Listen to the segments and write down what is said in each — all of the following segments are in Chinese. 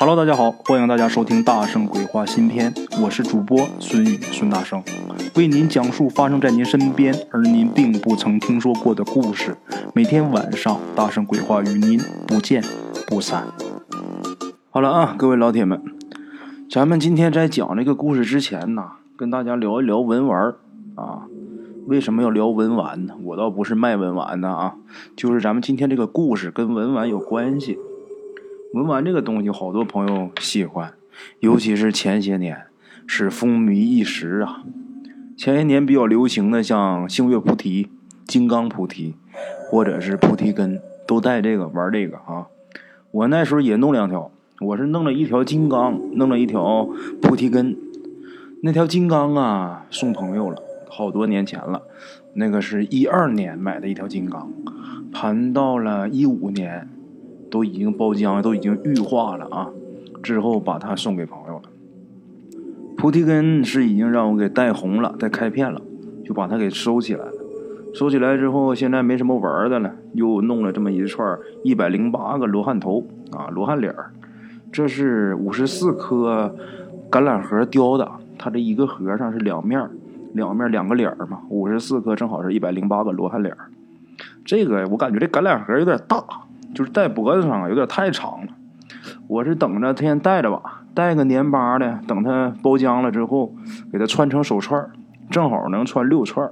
Hello，大家好，欢迎大家收听《大圣鬼话》新篇，我是主播孙宇孙大圣，为您讲述发生在您身边而您并不曾听说过的故事。每天晚上，《大圣鬼话》与您不见不散。好了啊，各位老铁们，咱们今天在讲这个故事之前呢，跟大家聊一聊文玩啊。为什么要聊文玩呢？我倒不是卖文玩的啊，就是咱们今天这个故事跟文玩有关系。文玩这个东西，好多朋友喜欢，尤其是前些年是风靡一时啊。前些年比较流行的，像星月菩提、金刚菩提，或者是菩提根，都带这个玩这个啊。我那时候也弄两条，我是弄了一条金刚，弄了一条菩提根。那条金刚啊，送朋友了，好多年前了。那个是一二年买的一条金刚，盘到了一五年。都已经包浆，都已经玉化了啊！之后把它送给朋友了。菩提根是已经让我给带红了，带开片了，就把它给收起来了。收起来之后，现在没什么玩的了，又弄了这么一串一百零八个罗汉头啊，罗汉脸儿。这是五十四颗橄榄核雕的，它这一个盒上是两面，两面两个脸儿嘛，五十四颗正好是一百零八个罗汉脸儿。这个我感觉这橄榄核有点大。就是戴脖子上有点太长了，我是等着他先戴着吧，戴个年八的，等它包浆了之后，给它穿成手串正好能穿六串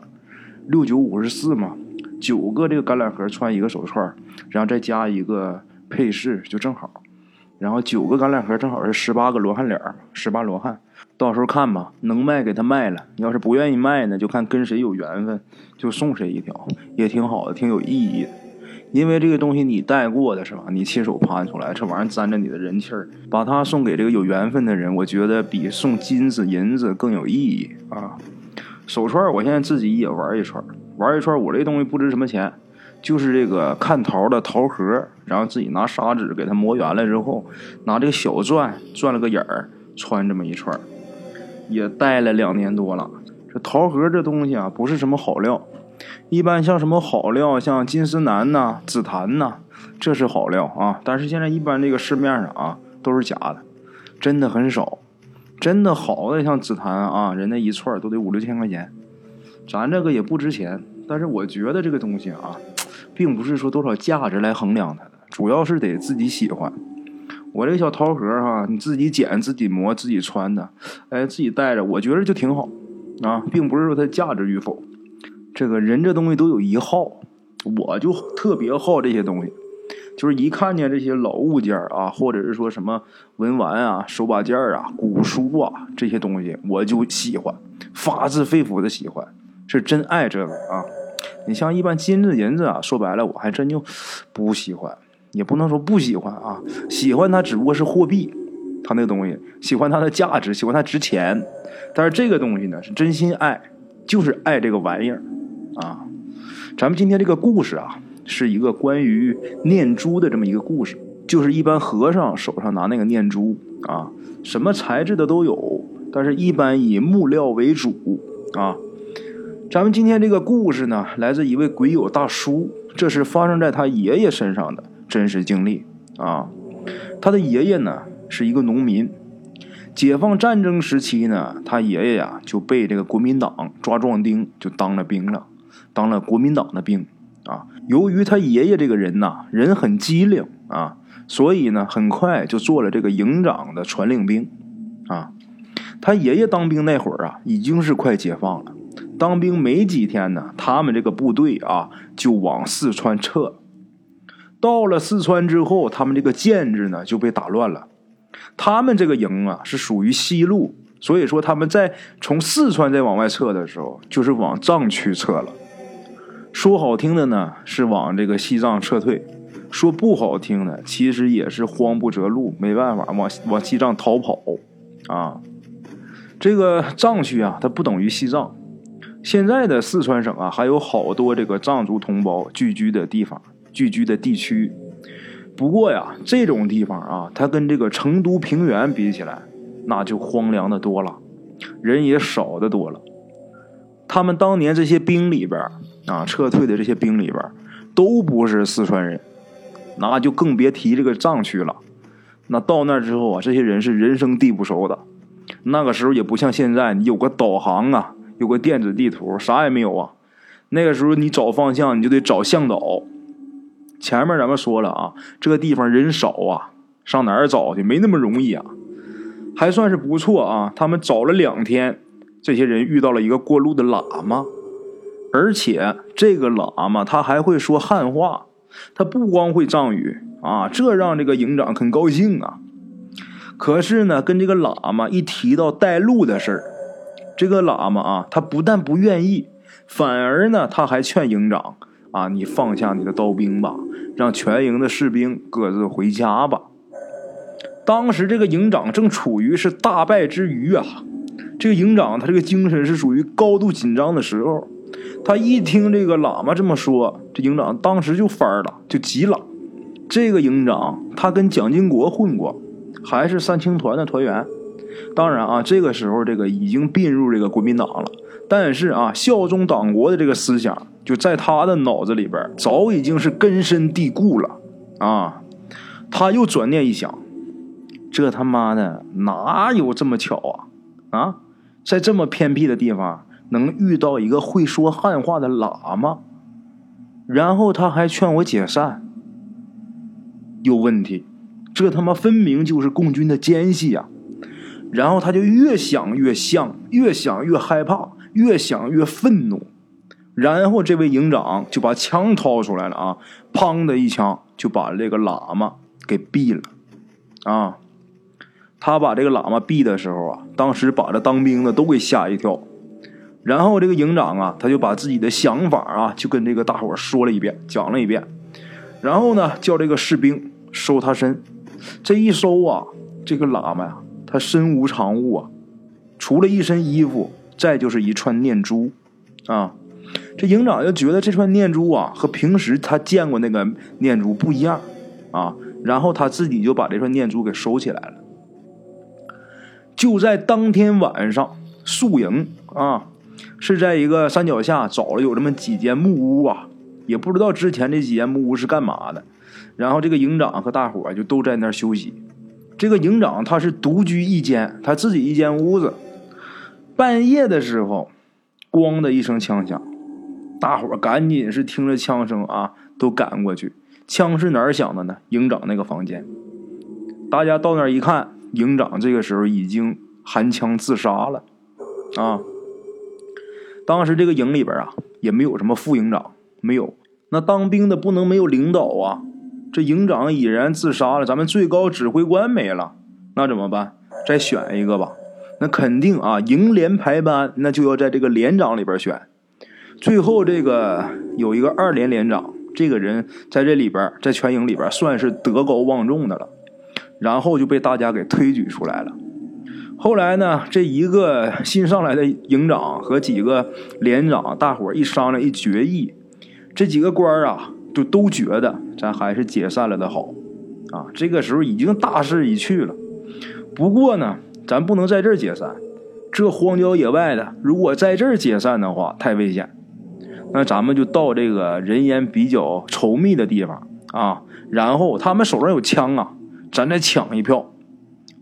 六九五十四嘛，九个这个橄榄核穿一个手串然后再加一个配饰就正好，然后九个橄榄核正好是十八个罗汉脸十八罗汉，到时候看吧，能卖给他卖了，要是不愿意卖呢，就看跟谁有缘分，就送谁一条，也挺好的，挺有意义的。因为这个东西你带过的是吧？你亲手盘出来，这玩意儿沾着你的人气儿，把它送给这个有缘分的人，我觉得比送金子银子更有意义啊！手串我现在自己也玩一串，玩一串我这东西不值什么钱，就是这个看桃的桃核，然后自己拿砂纸给它磨圆了之后，拿这个小钻钻了个眼儿，穿这么一串，也戴了两年多了。这桃核这东西啊，不是什么好料。一般像什么好料，像金丝楠呐、紫檀呐，这是好料啊。但是现在一般这个市面上啊都是假的，真的很少。真的好的像紫檀啊，人家一串都得五六千块钱。咱这个也不值钱，但是我觉得这个东西啊，并不是说多少价值来衡量它的，主要是得自己喜欢。我这个小桃核哈，你自己剪、自己磨、自己穿的，哎，自己带着，我觉得就挺好啊，并不是说它价值与否。这个人这东西都有一好，我就特别好这些东西，就是一看见这些老物件啊，或者是说什么文玩啊、手把件啊、古书啊这些东西，我就喜欢，发自肺腑的喜欢，是真爱这个啊。你像一般金子银子啊，说白了我还真就不喜欢，也不能说不喜欢啊，喜欢它只不过是货币，它那个东西喜欢它的价值，喜欢它值钱，但是这个东西呢是真心爱，就是爱这个玩意儿。啊，咱们今天这个故事啊，是一个关于念珠的这么一个故事。就是一般和尚手上拿那个念珠啊，什么材质的都有，但是一般以木料为主啊。咱们今天这个故事呢，来自一位鬼友大叔，这是发生在他爷爷身上的真实经历啊。他的爷爷呢是一个农民，解放战争时期呢，他爷爷呀就被这个国民党抓壮丁，就当了兵了。当了国民党的兵啊！由于他爷爷这个人呐，人很机灵啊，所以呢，很快就做了这个营长的传令兵啊。他爷爷当兵那会儿啊，已经是快解放了。当兵没几天呢，他们这个部队啊，就往四川撤。到了四川之后，他们这个建制呢就被打乱了。他们这个营啊，是属于西路，所以说他们在从四川再往外撤的时候，就是往藏区撤了。说好听的呢，是往这个西藏撤退；说不好听的，其实也是慌不择路，没办法往往西藏逃跑啊。这个藏区啊，它不等于西藏。现在的四川省啊，还有好多这个藏族同胞聚居的地方、聚居的地区。不过呀，这种地方啊，它跟这个成都平原比起来，那就荒凉的多了，人也少的多了。他们当年这些兵里边啊，撤退的这些兵里边都不是四川人，那就更别提这个藏区了。那到那之后啊，这些人是人生地不熟的。那个时候也不像现在，你有个导航啊，有个电子地图，啥也没有啊。那个时候你找方向，你就得找向导。前面咱们说了啊，这个地方人少啊，上哪儿找去？没那么容易啊。还算是不错啊，他们找了两天，这些人遇到了一个过路的喇嘛，而且这个喇嘛他还会说汉话，他不光会藏语。啊，这让这个营长很高兴啊。可是呢，跟这个喇嘛一提到带路的事儿，这个喇嘛啊，他不但不愿意，反而呢，他还劝营长啊，你放下你的刀兵吧，让全营的士兵各自回家吧。当时这个营长正处于是大败之余啊，这个营长他这个精神是属于高度紧张的时候，他一听这个喇嘛这么说，这营长当时就翻了，就急了。这个营长他跟蒋经国混过，还是三青团的团员。当然啊，这个时候这个已经并入这个国民党了。但是啊，效忠党国的这个思想就在他的脑子里边早已经是根深蒂固了啊。他又转念一想，这他妈的哪有这么巧啊？啊，在这么偏僻的地方能遇到一个会说汉话的喇嘛，然后他还劝我解散。有问题，这他妈分明就是共军的奸细呀！然后他就越想越像，越想越害怕，越想越愤怒。然后这位营长就把枪掏出来了啊，砰的一枪就把这个喇嘛给毙了啊！他把这个喇嘛毙的时候啊，当时把这当兵的都给吓一跳。然后这个营长啊，他就把自己的想法啊，就跟这个大伙说了一遍，讲了一遍。然后呢，叫这个士兵收他身。这一收啊，这个喇嘛呀，他身无长物啊，除了一身衣服，再就是一串念珠啊。这营长就觉得这串念珠啊，和平时他见过那个念珠不一样啊。然后他自己就把这串念珠给收起来了。就在当天晚上，宿营啊，是在一个山脚下找了有这么几间木屋啊。也不知道之前这几间木屋是干嘛的，然后这个营长和大伙就都在那儿休息。这个营长他是独居一间，他自己一间屋子。半夜的时候，咣的一声枪响，大伙赶紧是听着枪声啊，都赶过去。枪是哪儿响的呢？营长那个房间。大家到那儿一看，营长这个时候已经含枪自杀了啊。当时这个营里边啊，也没有什么副营长。没有，那当兵的不能没有领导啊！这营长已然自杀了，咱们最高指挥官没了，那怎么办？再选一个吧。那肯定啊，营连排班，那就要在这个连长里边选。最后这个有一个二连连长，这个人在这里边，在全营里边算是德高望重的了，然后就被大家给推举出来了。后来呢，这一个新上来的营长和几个连长，大伙一商量，一决议。这几个官啊，就都觉得咱还是解散了的好，啊，这个时候已经大势已去了。不过呢，咱不能在这儿解散，这荒郊野外的，如果在这儿解散的话，太危险。那咱们就到这个人烟比较稠密的地方啊，然后他们手上有枪啊，咱再抢一票，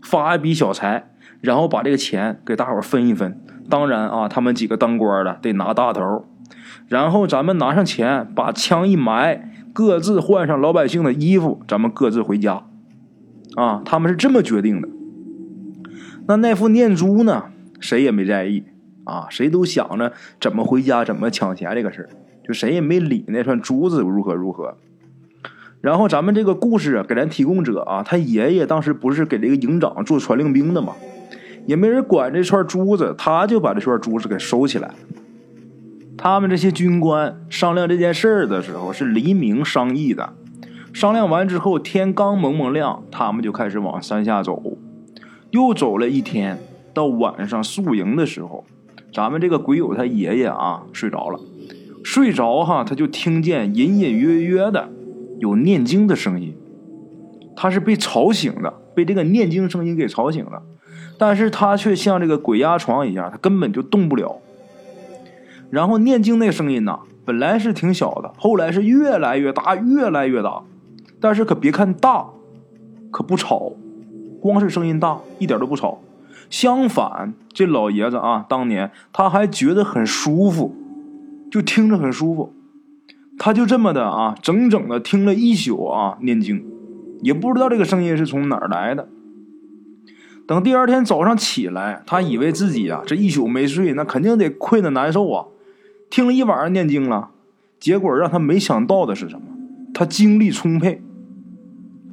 发一笔小财，然后把这个钱给大伙分一分。当然啊，他们几个当官的得拿大头。然后咱们拿上钱，把枪一埋，各自换上老百姓的衣服，咱们各自回家。啊，他们是这么决定的。那那副念珠呢？谁也没在意啊，谁都想着怎么回家，怎么抢钱这个事就谁也没理那串珠子如何如何。然后咱们这个故事给咱提供者啊，他爷爷当时不是给这个营长做传令兵的吗？也没人管这串珠子，他就把这串珠子给收起来。他们这些军官商量这件事儿的时候是黎明商议的，商量完之后天刚蒙蒙亮，他们就开始往山下走。又走了一天，到晚上宿营的时候，咱们这个鬼友他爷爷啊睡着了，睡着哈他就听见隐隐约约的有念经的声音，他是被吵醒的，被这个念经声音给吵醒了，但是他却像这个鬼压床一样，他根本就动不了。然后念经那声音呐，本来是挺小的，后来是越来越大，越来越大。但是可别看大，可不吵光是声音大，一点都不吵。相反，这老爷子啊，当年他还觉得很舒服，就听着很舒服。他就这么的啊，整整的听了一宿啊，念经，也不知道这个声音是从哪儿来的。等第二天早上起来，他以为自己啊这一宿没睡，那肯定得困得难受啊。听了一晚上念经了，结果让他没想到的是什么？他精力充沛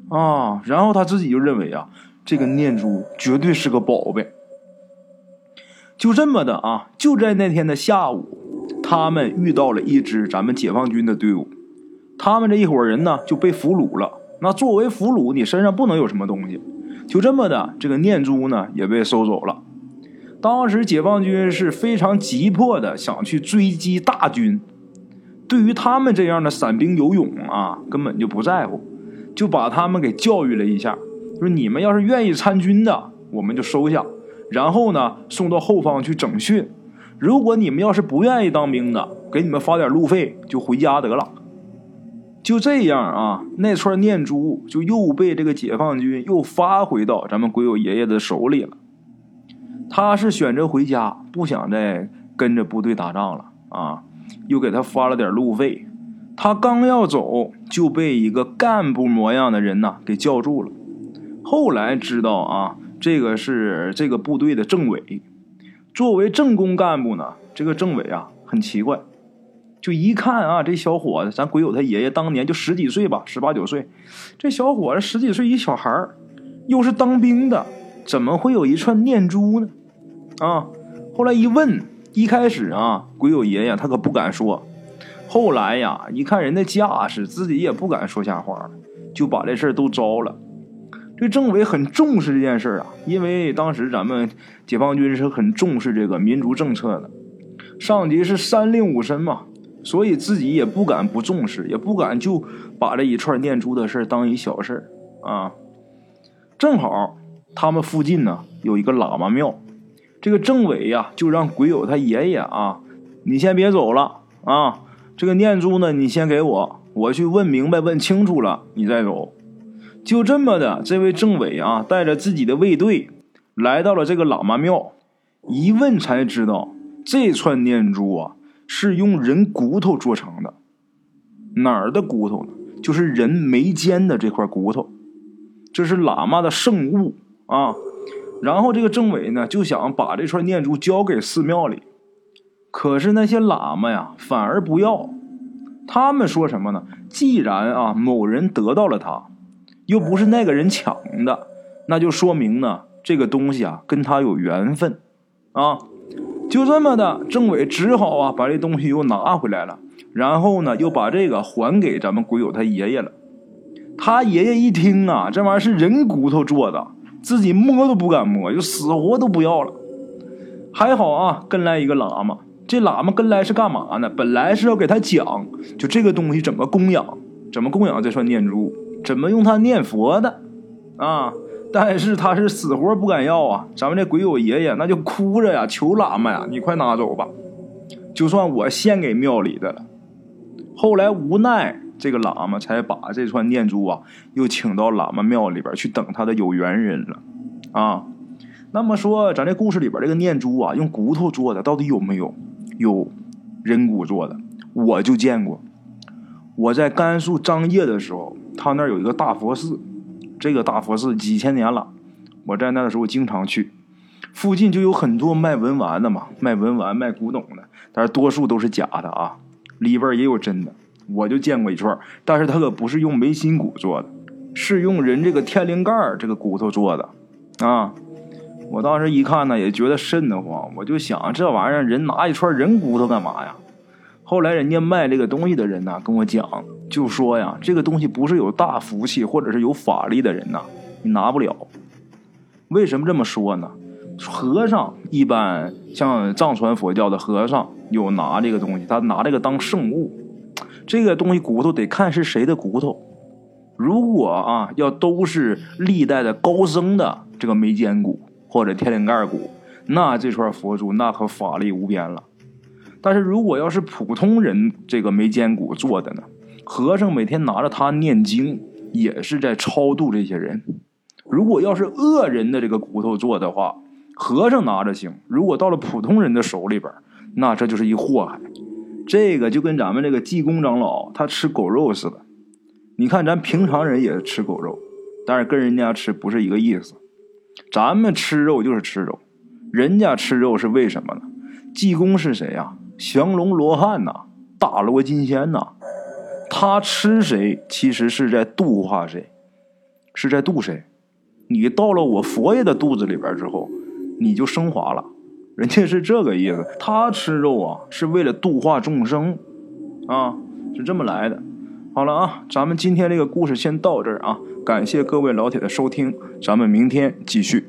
啊！然后他自己就认为啊，这个念珠绝对是个宝贝。就这么的啊，就在那天的下午。他们遇到了一支咱们解放军的队伍，他们这一伙人呢就被俘虏了。那作为俘虏，你身上不能有什么东西。就这么的，这个念珠呢也被收走了。当时解放军是非常急迫的想去追击大军，对于他们这样的散兵游勇啊，根本就不在乎，就把他们给教育了一下，说你们要是愿意参军的，我们就收下，然后呢送到后方去整训。如果你们要是不愿意当兵的，给你们发点路费，就回家得了。就这样啊，那串念珠就又被这个解放军又发回到咱们鬼友爷爷的手里了。他是选择回家，不想再跟着部队打仗了啊，又给他发了点路费。他刚要走，就被一个干部模样的人呐给叫住了。后来知道啊，这个是这个部队的政委。作为政工干部呢，这个政委啊很奇怪，就一看啊，这小伙子，咱鬼友他爷爷当年就十几岁吧，十八九岁，这小伙子十几岁一小孩，又是当兵的，怎么会有一串念珠呢？啊，后来一问，一开始啊，鬼友爷爷他可不敢说，后来呀，一看人的架势，自己也不敢说瞎话了，就把这事儿都招了。这政委很重视这件事啊，因为当时咱们解放军是很重视这个民族政策的，上级是三令五申嘛，所以自己也不敢不重视，也不敢就把这一串念珠的事当一小事啊。正好他们附近呢有一个喇嘛庙，这个政委呀就让鬼友他爷爷啊，你先别走了啊，这个念珠呢你先给我，我去问明白问清楚了你再走。就这么的，这位政委啊，带着自己的卫队来到了这个喇嘛庙，一问才知道，这串念珠啊是用人骨头做成的。哪儿的骨头呢？就是人眉间的这块骨头，这是喇嘛的圣物啊。然后这个政委呢就想把这串念珠交给寺庙里，可是那些喇嘛呀反而不要，他们说什么呢？既然啊某人得到了它。又不是那个人抢的，那就说明呢，这个东西啊跟他有缘分，啊，就这么的，政委只好啊把这东西又拿回来了，然后呢又把这个还给咱们鬼友他爷爷了。他爷爷一听啊，这玩意儿是人骨头做的，自己摸都不敢摸，就死活都不要了。还好啊，跟来一个喇嘛，这喇嘛跟来是干嘛呢？本来是要给他讲，就这个东西怎么供养，怎么供养这串念珠。怎么用它念佛的，啊！但是他是死活不敢要啊！咱们这鬼友爷爷那就哭着呀，求喇嘛呀，你快拿走吧，就算我献给庙里的了。后来无奈，这个喇嘛才把这串念珠啊，又请到喇嘛庙里边去等他的有缘人了，啊！那么说，咱这故事里边这个念珠啊，用骨头做的，到底有没有？有，人骨做的，我就见过。我在甘肃张掖的时候。他那儿有一个大佛寺，这个大佛寺几千年了，我在那的时候经常去。附近就有很多卖文玩的嘛，卖文玩、卖古董的，但是多数都是假的啊，里边也有真的。我就见过一串，但是它可不是用眉心骨做的，是用人这个天灵盖这个骨头做的啊。我当时一看呢，也觉得瘆得慌，我就想这玩意儿人拿一串人骨头干嘛呀？后来人家卖这个东西的人呢，跟我讲。就说呀，这个东西不是有大福气或者是有法力的人呐，你拿不了。为什么这么说呢？和尚一般像藏传佛教的和尚有拿这个东西，他拿这个当圣物。这个东西骨头得看是谁的骨头。如果啊，要都是历代的高僧的这个眉间骨或者天灵盖骨，那这串佛珠那可法力无边了。但是如果要是普通人这个眉间骨做的呢？和尚每天拿着它念经，也是在超度这些人，如果要是恶人的这个骨头做的话，和尚拿着行；如果到了普通人的手里边，那这就是一祸害。这个就跟咱们这个济公长老他吃狗肉似的。你看咱平常人也吃狗肉，但是跟人家吃不是一个意思。咱们吃肉就是吃肉，人家吃肉是为什么呢？济公是谁呀？降龙罗汉呐，大罗金仙呐。他吃谁，其实是在度化谁，是在度谁。你到了我佛爷的肚子里边之后，你就升华了。人家是这个意思，他吃肉啊，是为了度化众生，啊，是这么来的。好了啊，咱们今天这个故事先到这儿啊，感谢各位老铁的收听，咱们明天继续。